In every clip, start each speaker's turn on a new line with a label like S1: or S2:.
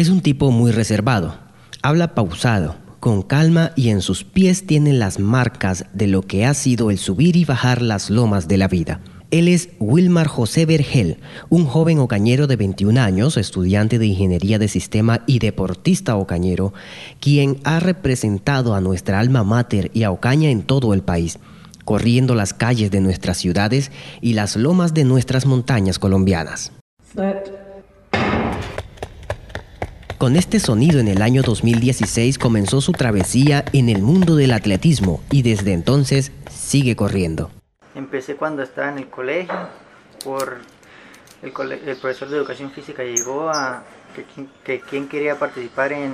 S1: Es un tipo muy reservado, habla pausado, con calma y en sus pies tiene las marcas de lo que ha sido el subir y bajar las lomas de la vida. Él es Wilmar José Vergel, un joven ocañero de 21 años, estudiante de Ingeniería de Sistema y deportista ocañero, quien ha representado a nuestra alma mater y a Ocaña en todo el país, corriendo las calles de nuestras ciudades y las lomas de nuestras montañas colombianas. Con este sonido en el año 2016 comenzó su travesía en el mundo del atletismo y desde entonces sigue corriendo.
S2: Empecé cuando estaba en el colegio, por el, profesor de educación física llegó a que quien quería participar en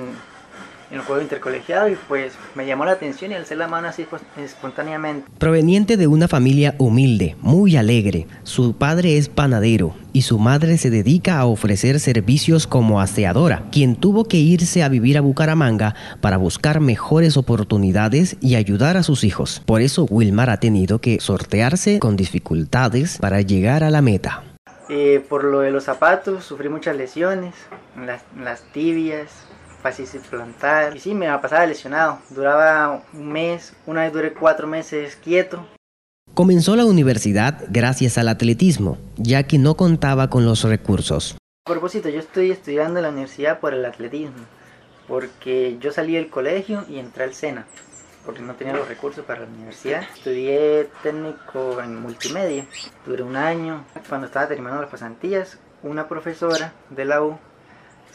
S2: en el juego intercolegiado y pues me llamó la atención y alcé la mano así pues, espontáneamente.
S1: Proveniente de una familia humilde, muy alegre, su padre es panadero y su madre se dedica a ofrecer servicios como aseadora, quien tuvo que irse a vivir a Bucaramanga para buscar mejores oportunidades y ayudar a sus hijos. Por eso Wilmar ha tenido que sortearse con dificultades para llegar a la meta.
S2: Eh, por lo de los zapatos, sufrí muchas lesiones, las, las tibias, fascitis plantar. Y sí, me pasaba lesionado. Duraba un mes, una vez duré cuatro meses quieto.
S1: Comenzó la universidad gracias al atletismo, ya que no contaba con los recursos.
S2: A propósito, yo estoy estudiando en la universidad por el atletismo, porque yo salí del colegio y entré al SENA, porque no tenía los recursos para la universidad. Estudié técnico en multimedia, duré un año. Cuando estaba terminando las pasantías, una profesora de la U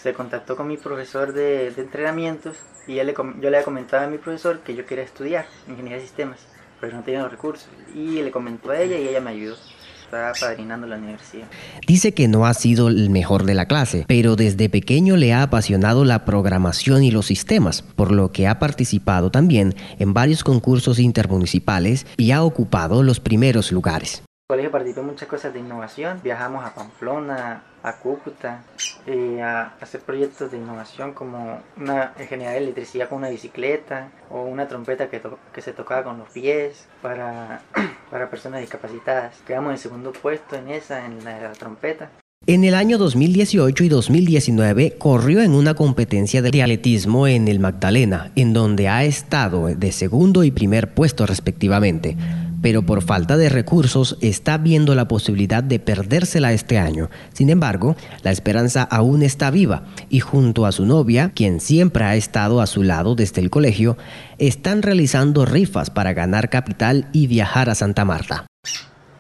S2: se contactó con mi profesor de, entrenamientos y le, yo le había comentado a mi profesor que yo quería estudiar ingeniería de sistemas, pero no tenía los recursos. Y le comentó a ella y ella me ayudó. Estaba padrinando la universidad.
S1: Dice que no ha sido el mejor de la clase, pero desde pequeño le ha apasionado la programación y los sistemas, por lo que ha participado también en varios concursos intermunicipales y ha ocupado los primeros lugares
S2: colegio participé en muchas cosas de innovación. Viajamos a Pamplona, a Cúcuta, eh, a hacer proyectos de innovación como una ingeniería de electricidad con una bicicleta o una trompeta que, que se tocaba con los pies para, para personas discapacitadas. Quedamos en segundo puesto en esa, en la, trompeta.
S1: En el año 2018 y 2019 corrió en una competencia de atletismo en el Magdalena, en donde ha estado de segundo y primer puesto respectivamente pero por falta de recursos está viendo la posibilidad de perdérsela este año. Sin embargo, la esperanza aún está viva y junto a su novia, quien siempre ha estado a su lado desde el colegio, están realizando rifas para ganar capital y viajar a Santa Marta.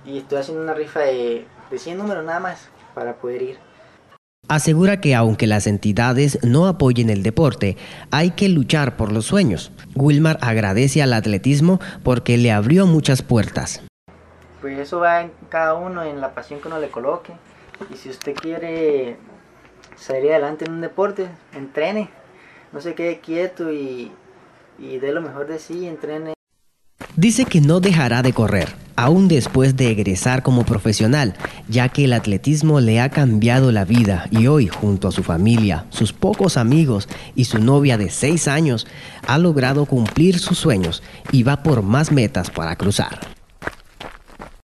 S2: Y estoy haciendo una rifa de, de 100 números nada más para poder ir.
S1: Asegura que aunque las entidades no apoyen el deporte, hay que luchar por los sueños. Wilmar agradece al atletismo porque le abrió muchas puertas.
S2: Pues eso va en cada uno, en la pasión que uno le coloque. Y si usted quiere salir adelante en un deporte, entrene. No se quede quieto y, y dé lo mejor de sí, entrene.
S1: Dice que no dejará de correr, aún después de egresar como profesional, ya que el atletismo le ha cambiado la vida y hoy, junto a su familia, sus pocos amigos y su novia de seis años, ha logrado cumplir sus sueños y va por más metas para cruzar.